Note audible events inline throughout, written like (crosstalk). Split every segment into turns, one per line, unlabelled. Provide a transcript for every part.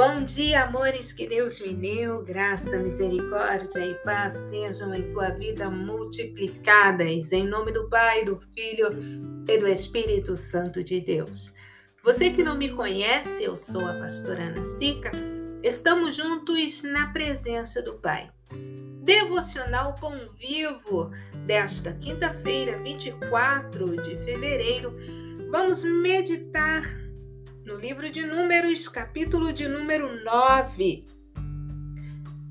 Bom dia, amores, que Deus me deu, graça, misericórdia e paz sejam em tua vida multiplicadas, em nome do Pai, do Filho e do Espírito Santo de Deus. Você que não me conhece, eu sou a pastora Ana Sica, estamos juntos na presença do Pai. Devocional Pão Vivo desta quinta-feira, 24 de fevereiro, vamos meditar no livro de Números, capítulo de número 9.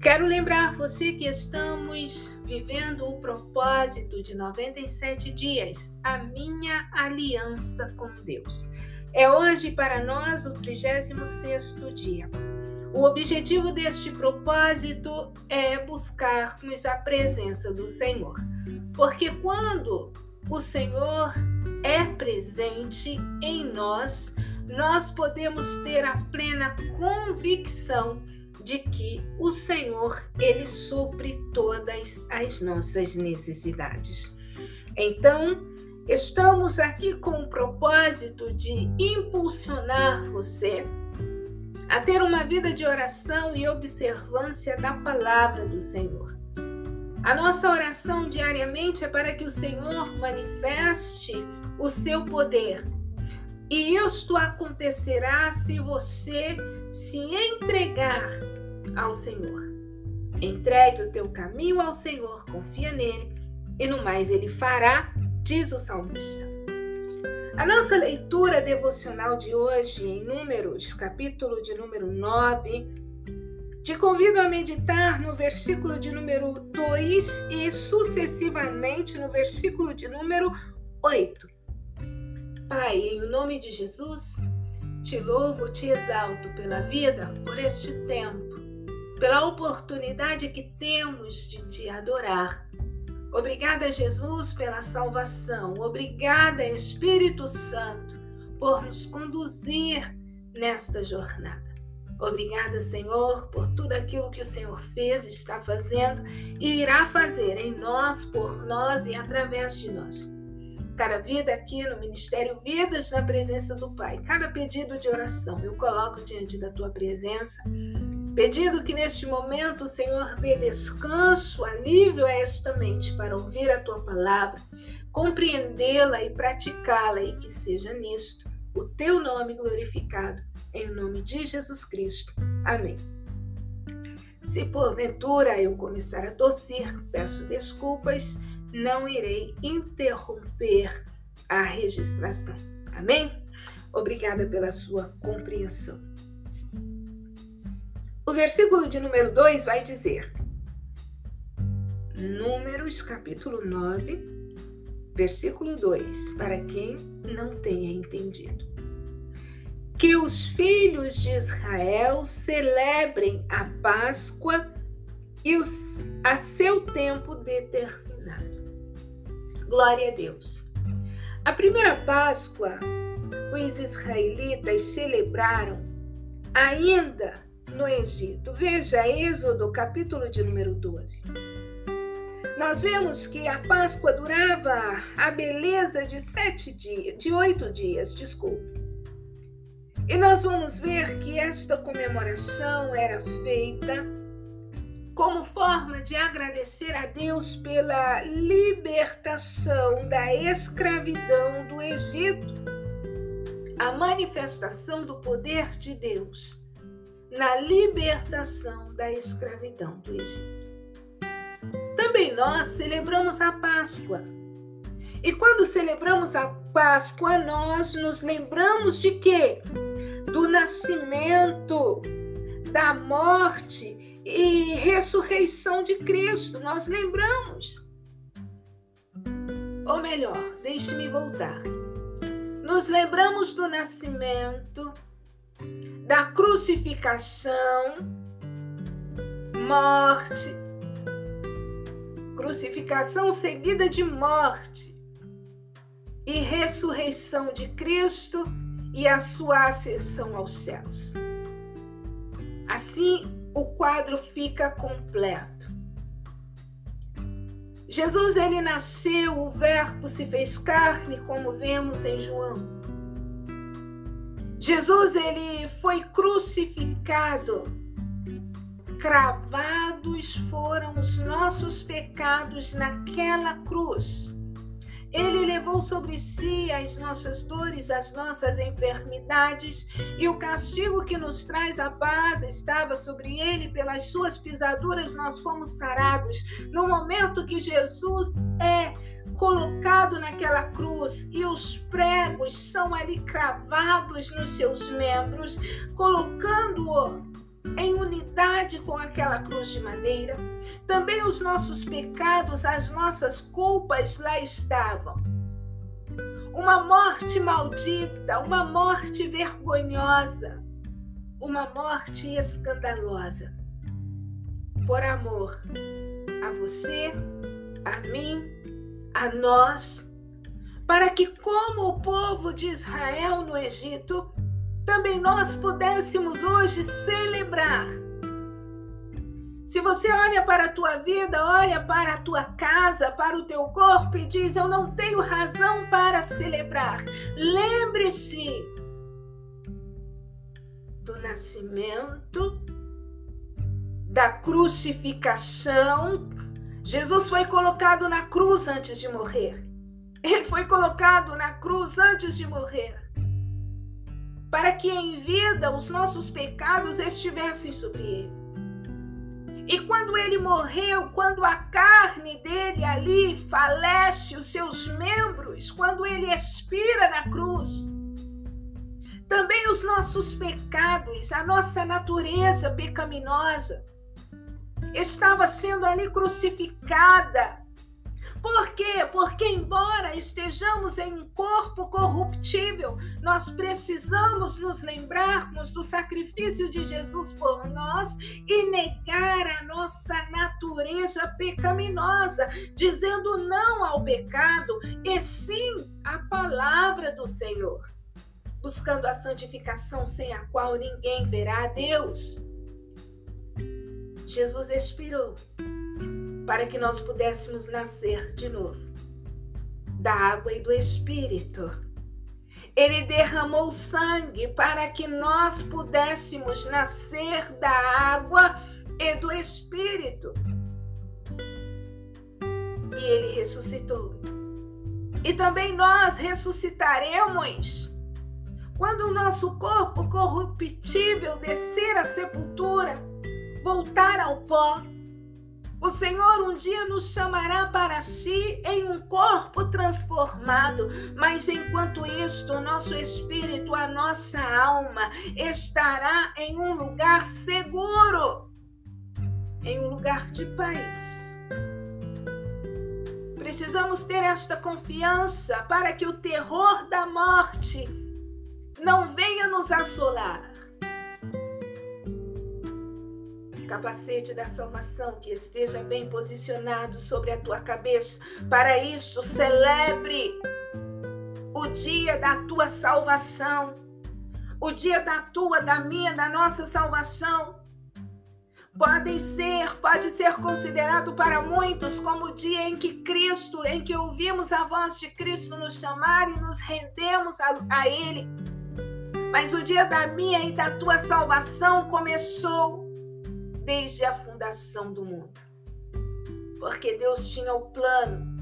Quero lembrar você que estamos vivendo o propósito de 97 dias, a minha aliança com Deus. É hoje para nós o 36º dia. O objetivo deste propósito é buscarmos a presença do Senhor. Porque quando o Senhor é presente em nós, nós podemos ter a plena convicção de que o Senhor ele supre todas as nossas necessidades. Então, estamos aqui com o propósito de impulsionar você a ter uma vida de oração e observância da palavra do Senhor. A nossa oração diariamente é para que o Senhor manifeste o seu poder e isto acontecerá se você se entregar ao Senhor. Entregue o teu caminho ao Senhor, confia nele, e no mais ele fará, diz o salmista. A nossa leitura devocional de hoje, em Números, capítulo de número 9, te convido a meditar no versículo de número 2 e sucessivamente no versículo de número 8. Pai, em nome de Jesus, te louvo, te exalto pela vida, por este tempo, pela oportunidade que temos de te adorar. Obrigada, Jesus, pela salvação. Obrigada, Espírito Santo, por nos conduzir nesta jornada. Obrigada, Senhor, por tudo aquilo que o Senhor fez, está fazendo e irá fazer em nós, por nós e através de nós cada vida aqui no Ministério Vidas na presença do Pai. Cada pedido de oração eu coloco diante da tua presença, pedindo que neste momento o Senhor dê descanso, alívio a esta mente para ouvir a tua palavra, compreendê-la e praticá-la, e que seja nisto o teu nome glorificado, em nome de Jesus Cristo. Amém. Se porventura eu começar a tossir, peço desculpas não irei interromper a registração. Amém? Obrigada pela sua compreensão. O versículo de número 2 vai dizer: Números capítulo 9, versículo 2, para quem não tenha entendido. Que os filhos de Israel celebrem a Páscoa e os, a seu tempo determinado. Glória a Deus. A primeira Páscoa, os israelitas celebraram ainda no Egito. Veja Êxodo, capítulo de número 12. Nós vemos que a Páscoa durava a beleza de sete dias, de oito dias, desculpe. E nós vamos ver que esta comemoração era feita como forma de agradecer a Deus pela libertação da escravidão do Egito, a manifestação do poder de Deus na libertação da escravidão do Egito. Também nós celebramos a Páscoa. E quando celebramos a Páscoa, nós nos lembramos de quê? Do nascimento, da morte e ressurreição de Cristo. Nós lembramos. Ou melhor, deixe-me voltar. Nos lembramos do nascimento, da crucificação, morte, crucificação seguida de morte e ressurreição de Cristo e a sua ascensão aos céus. Assim, o quadro fica completo. Jesus ele nasceu, o verbo se fez carne, como vemos em João. Jesus ele foi crucificado. Cravados foram os nossos pecados naquela cruz. Ele levou sobre si as nossas dores, as nossas enfermidades, e o castigo que nos traz a paz estava sobre ele, pelas suas pisaduras nós fomos sarados. No momento que Jesus é colocado naquela cruz e os pregos são ali cravados nos seus membros, colocando-o em unidade com aquela cruz de madeira. Também os nossos pecados, as nossas culpas lá estavam. Uma morte maldita, uma morte vergonhosa, uma morte escandalosa. Por amor a você, a mim, a nós, para que, como o povo de Israel no Egito, também nós pudéssemos hoje celebrar. Se você olha para a tua vida, olha para a tua casa, para o teu corpo e diz: Eu não tenho razão para celebrar. Lembre-se do nascimento, da crucificação. Jesus foi colocado na cruz antes de morrer. Ele foi colocado na cruz antes de morrer para que em vida os nossos pecados estivessem sobre ele. E quando ele morreu, quando a carne dele ali falece, os seus membros, quando ele expira na cruz, também os nossos pecados, a nossa natureza pecaminosa, estava sendo ali crucificada por quê? Porque, embora estejamos em um corpo corruptível, nós precisamos nos lembrarmos do sacrifício de Jesus por nós e negar a nossa natureza pecaminosa, dizendo não ao pecado e sim à palavra do Senhor, buscando a santificação sem a qual ninguém verá a Deus. Jesus expirou para que nós pudéssemos nascer de novo da água e do Espírito. Ele derramou sangue para que nós pudéssemos nascer da água e do Espírito. E ele ressuscitou. E também nós ressuscitaremos quando o nosso corpo corruptível descer à sepultura, voltar ao pó o Senhor um dia nos chamará para si em um corpo transformado, mas enquanto isto, o nosso espírito, a nossa alma estará em um lugar seguro, em um lugar de paz. Precisamos ter esta confiança para que o terror da morte não venha nos assolar capacete da salvação que esteja bem posicionado sobre a tua cabeça. Para isto, celebre o dia da tua salvação, o dia da tua, da minha, da nossa salvação. Podem ser, pode ser considerado para muitos como o dia em que Cristo, em que ouvimos a voz de Cristo nos chamar e nos rendemos a, a Ele. Mas o dia da minha e da tua salvação começou desde a fundação do mundo. Porque Deus tinha o plano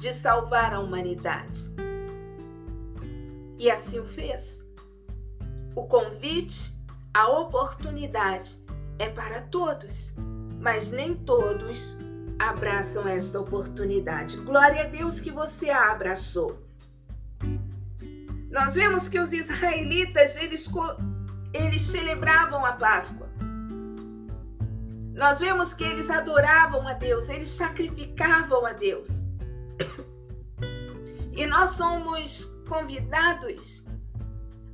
de salvar a humanidade. E assim o fez. O convite, a oportunidade é para todos, mas nem todos abraçam esta oportunidade. Glória a Deus que você a abraçou. Nós vemos que os israelitas eles, eles celebravam a Páscoa. Nós vemos que eles adoravam a Deus, eles sacrificavam a Deus. (coughs) E nós somos convidados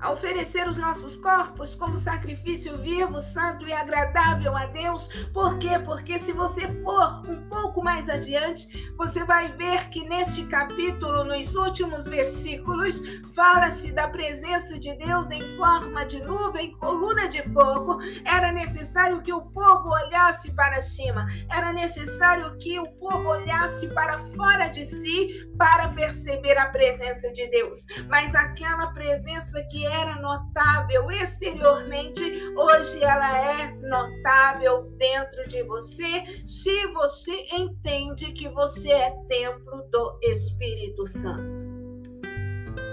a oferecer os nossos corpos como sacrifício vivo, santo e agradável a Deus. Por quê? Porque se você for um pouco mais adiante, você vai ver que neste capítulo, nos últimos versículos, fala-se da presença de Deus em forma de nuvem, coluna de fogo. Era necessário que o povo olhasse para cima, era necessário que o povo olhasse para fora de si para perceber a presença de Deus. Mas aquela presença que era notável exteriormente, hoje ela é notável dentro de você, se você entende que você é templo do Espírito Santo.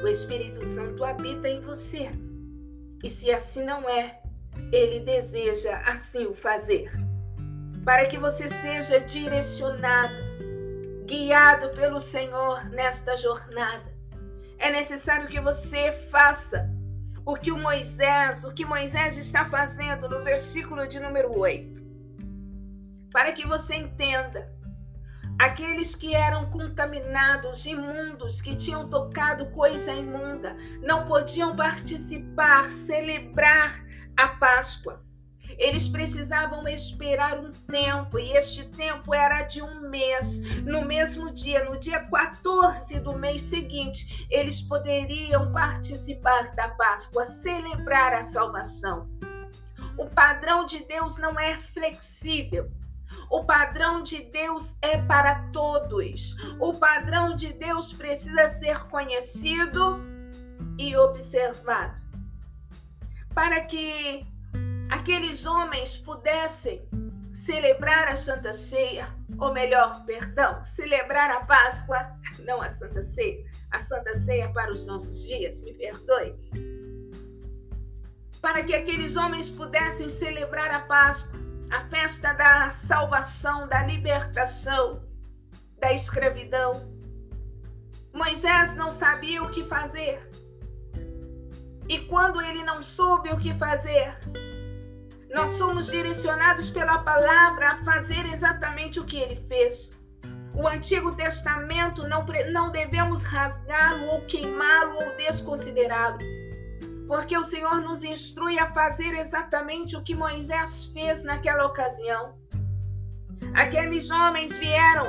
O Espírito Santo habita em você. E se assim não é, ele deseja assim o fazer. Para que você seja direcionado, guiado pelo Senhor nesta jornada é necessário que você faça o que o Moisés, o que Moisés está fazendo no versículo de número 8. Para que você entenda, aqueles que eram contaminados, imundos, que tinham tocado coisa imunda, não podiam participar, celebrar a Páscoa. Eles precisavam esperar um tempo, e este tempo era de um mês. No mesmo dia, no dia 14 do mês seguinte, eles poderiam participar da Páscoa, celebrar a salvação. O padrão de Deus não é flexível. O padrão de Deus é para todos. O padrão de Deus precisa ser conhecido e observado. Para que aqueles homens pudessem celebrar a Santa Ceia, ou melhor, perdão, celebrar a Páscoa, (laughs) não a Santa Ceia, a Santa Ceia para os nossos dias, me perdoe. Para que aqueles homens pudessem celebrar a Páscoa, a festa da salvação, da libertação, da escravidão. Moisés não sabia o que fazer. E quando ele não soube o que fazer, nós somos direcionados pela palavra a fazer exatamente o que ele fez. O Antigo Testamento não, não devemos rasgá-lo ou queimá-lo ou desconsiderá-lo, porque o Senhor nos instrui a fazer exatamente o que Moisés fez naquela ocasião. Aqueles homens vieram,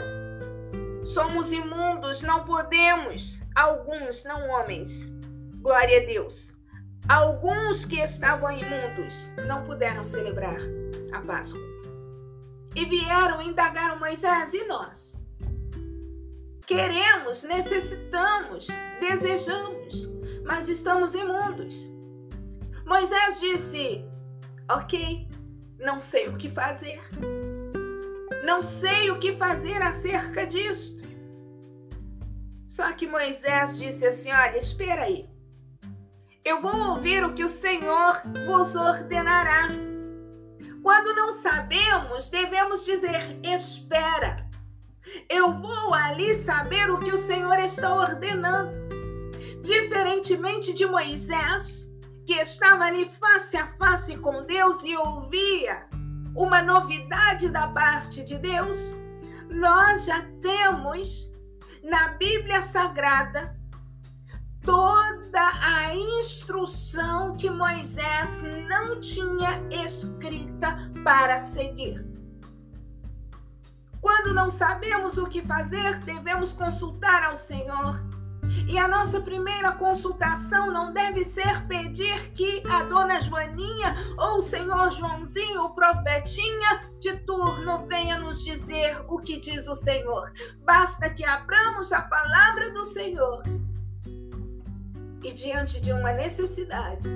somos imundos, não podemos, alguns, não homens, glória a Deus Alguns que estavam imundos não puderam celebrar a Páscoa. E vieram indagar Moisés e nós. Queremos, necessitamos, desejamos, mas estamos imundos. Moisés disse: Ok, não sei o que fazer. Não sei o que fazer acerca disto. Só que Moisés disse assim: Olha, espera aí. Eu vou ouvir o que o Senhor vos ordenará. Quando não sabemos, devemos dizer: espera. Eu vou ali saber o que o Senhor está ordenando. Diferentemente de Moisés, que estava ali face a face com Deus e ouvia uma novidade da parte de Deus, nós já temos na Bíblia Sagrada toda a instrução que Moisés não tinha escrita para seguir. Quando não sabemos o que fazer, devemos consultar ao Senhor. E a nossa primeira consultação não deve ser pedir que a dona Joaninha ou o senhor Joãozinho, o profetinha de turno, venha nos dizer o que diz o Senhor. Basta que abramos a palavra do Senhor e diante de uma necessidade,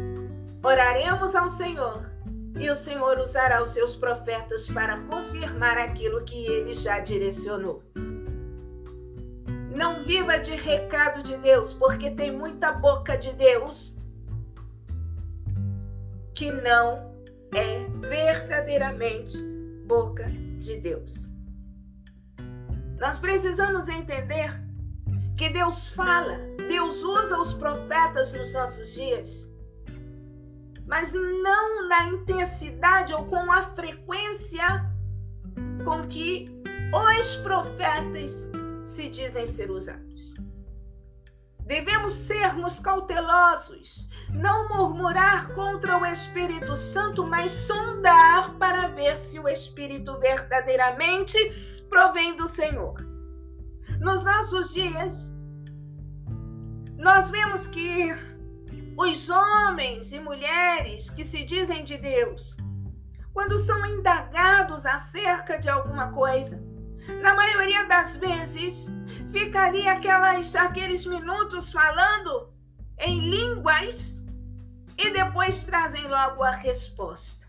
oraremos ao Senhor e o Senhor usará os seus profetas para confirmar aquilo que ele já direcionou. Não viva de recado de Deus, porque tem muita boca de Deus que não é verdadeiramente boca de Deus. Nós precisamos entender que Deus fala, Deus usa os profetas nos nossos dias, mas não na intensidade ou com a frequência com que os profetas se dizem ser usados. Devemos sermos cautelosos, não murmurar contra o Espírito Santo, mas sondar para ver se o Espírito verdadeiramente provém do Senhor. Nos nossos dias, nós vemos que os homens e mulheres que se dizem de Deus, quando são indagados acerca de alguma coisa, na maioria das vezes, fica ali aquelas, aqueles minutos falando em línguas e depois trazem logo a resposta.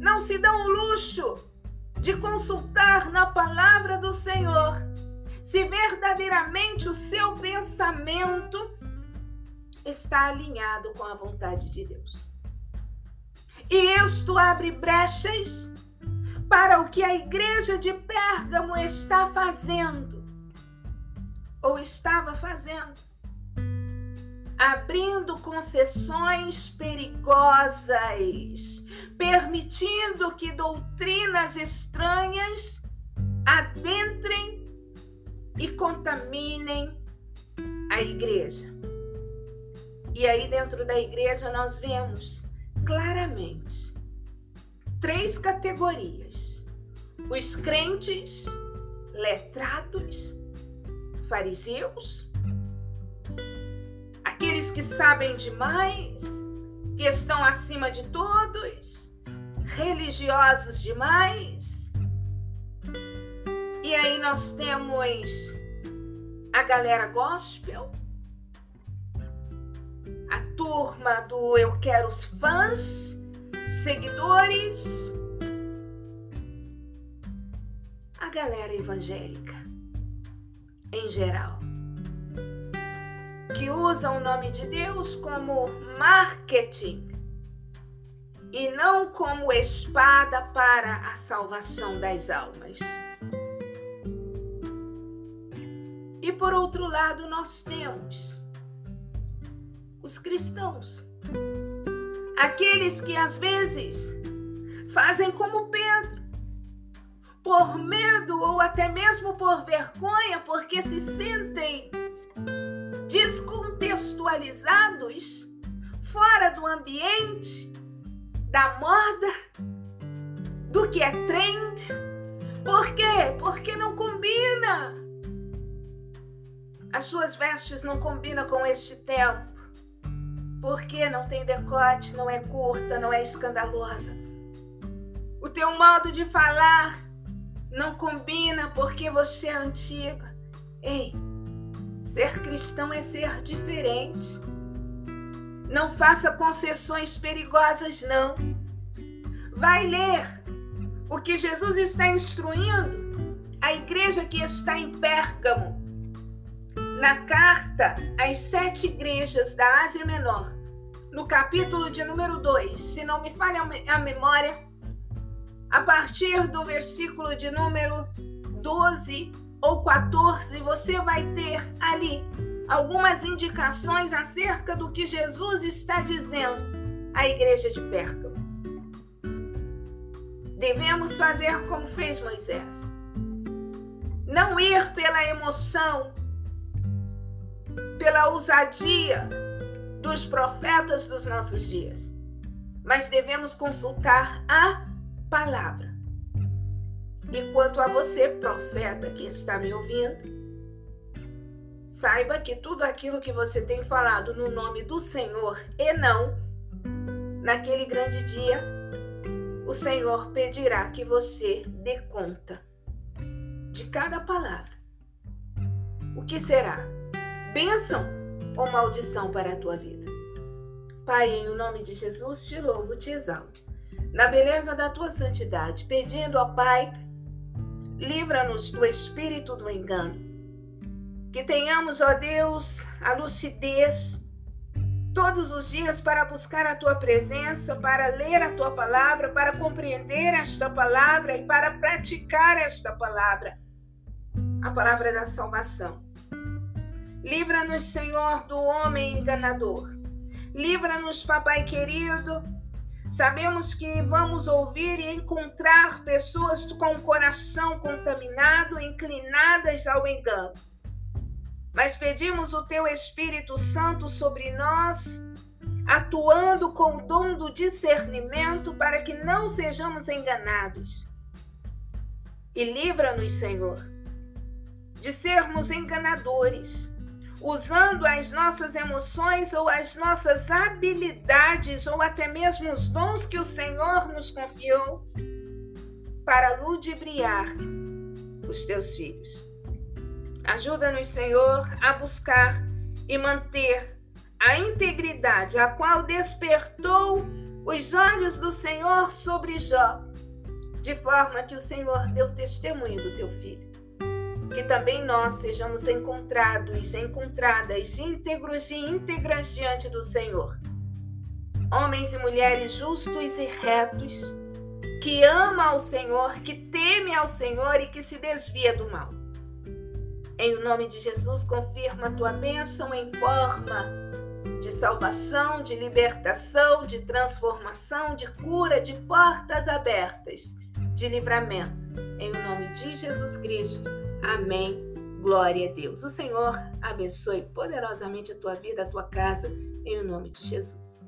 Não se dão o luxo de consultar na palavra do Senhor se verdadeiramente o seu pensamento está alinhado com a vontade de Deus. E isto abre brechas para o que a igreja de Pérgamo está fazendo, ou estava fazendo, abrindo concessões perigosas, permitindo que doutrinas estranhas adentrem e contaminem a igreja. E aí, dentro da igreja, nós vemos claramente três categorias: os crentes, letrados, fariseus, aqueles que sabem demais, que estão acima de todos, religiosos demais. E aí nós temos a galera gospel, a turma do Eu Quero os Fãs, seguidores, a galera evangélica em geral, que usa o nome de Deus como marketing e não como espada para a salvação das almas. Por outro lado, nós temos os cristãos, aqueles que às vezes fazem como Pedro, por medo ou até mesmo por vergonha, porque se sentem descontextualizados, fora do ambiente, da moda, do que é trend. Por quê? Porque não combina. As suas vestes não combinam com este tempo. Porque não tem decote, não é curta, não é escandalosa. O teu modo de falar não combina porque você é antiga. Ei, ser cristão é ser diferente. Não faça concessões perigosas, não. Vai ler o que Jesus está instruindo a igreja que está em Pérgamo na carta às sete igrejas da Ásia Menor, no capítulo de número 2, se não me falha a memória, a partir do versículo de número 12 ou 14, você vai ter ali algumas indicações acerca do que Jesus está dizendo à igreja de Pérgamo. Devemos fazer como fez Moisés. Não ir pela emoção pela ousadia dos profetas dos nossos dias, mas devemos consultar a palavra. E quanto a você, profeta que está me ouvindo, saiba que tudo aquilo que você tem falado no nome do Senhor e não, naquele grande dia, o Senhor pedirá que você dê conta de cada palavra. O que será? Bênção ou maldição para a tua vida. Pai, em nome de Jesus, te louvo, te exalto. Na beleza da tua santidade, pedindo ao Pai, livra-nos do espírito do engano. Que tenhamos, ó Deus, a lucidez todos os dias para buscar a tua presença, para ler a tua palavra, para compreender esta palavra e para praticar esta palavra, a palavra da salvação. Livra-nos, Senhor, do homem enganador. Livra-nos, Papai querido. Sabemos que vamos ouvir e encontrar pessoas com o coração contaminado, inclinadas ao engano. Mas pedimos o teu Espírito Santo sobre nós, atuando com o dom do discernimento para que não sejamos enganados. E livra-nos, Senhor, de sermos enganadores usando as nossas emoções ou as nossas habilidades ou até mesmo os dons que o Senhor nos confiou para ludibriar os teus filhos. Ajuda-nos, Senhor, a buscar e manter a integridade, a qual despertou os olhos do Senhor sobre Jó, de forma que o Senhor deu testemunho do teu filho. Que também nós sejamos encontrados, encontradas íntegros e íntegras diante do Senhor. Homens e mulheres justos e retos, que ama ao Senhor, que teme ao Senhor e que se desvia do mal. Em o nome de Jesus, confirma a tua bênção em forma de salvação, de libertação, de transformação, de cura, de portas abertas, de livramento. Em o nome de Jesus Cristo. Amém. Glória a Deus. O Senhor abençoe poderosamente a tua vida, a tua casa, em nome de Jesus.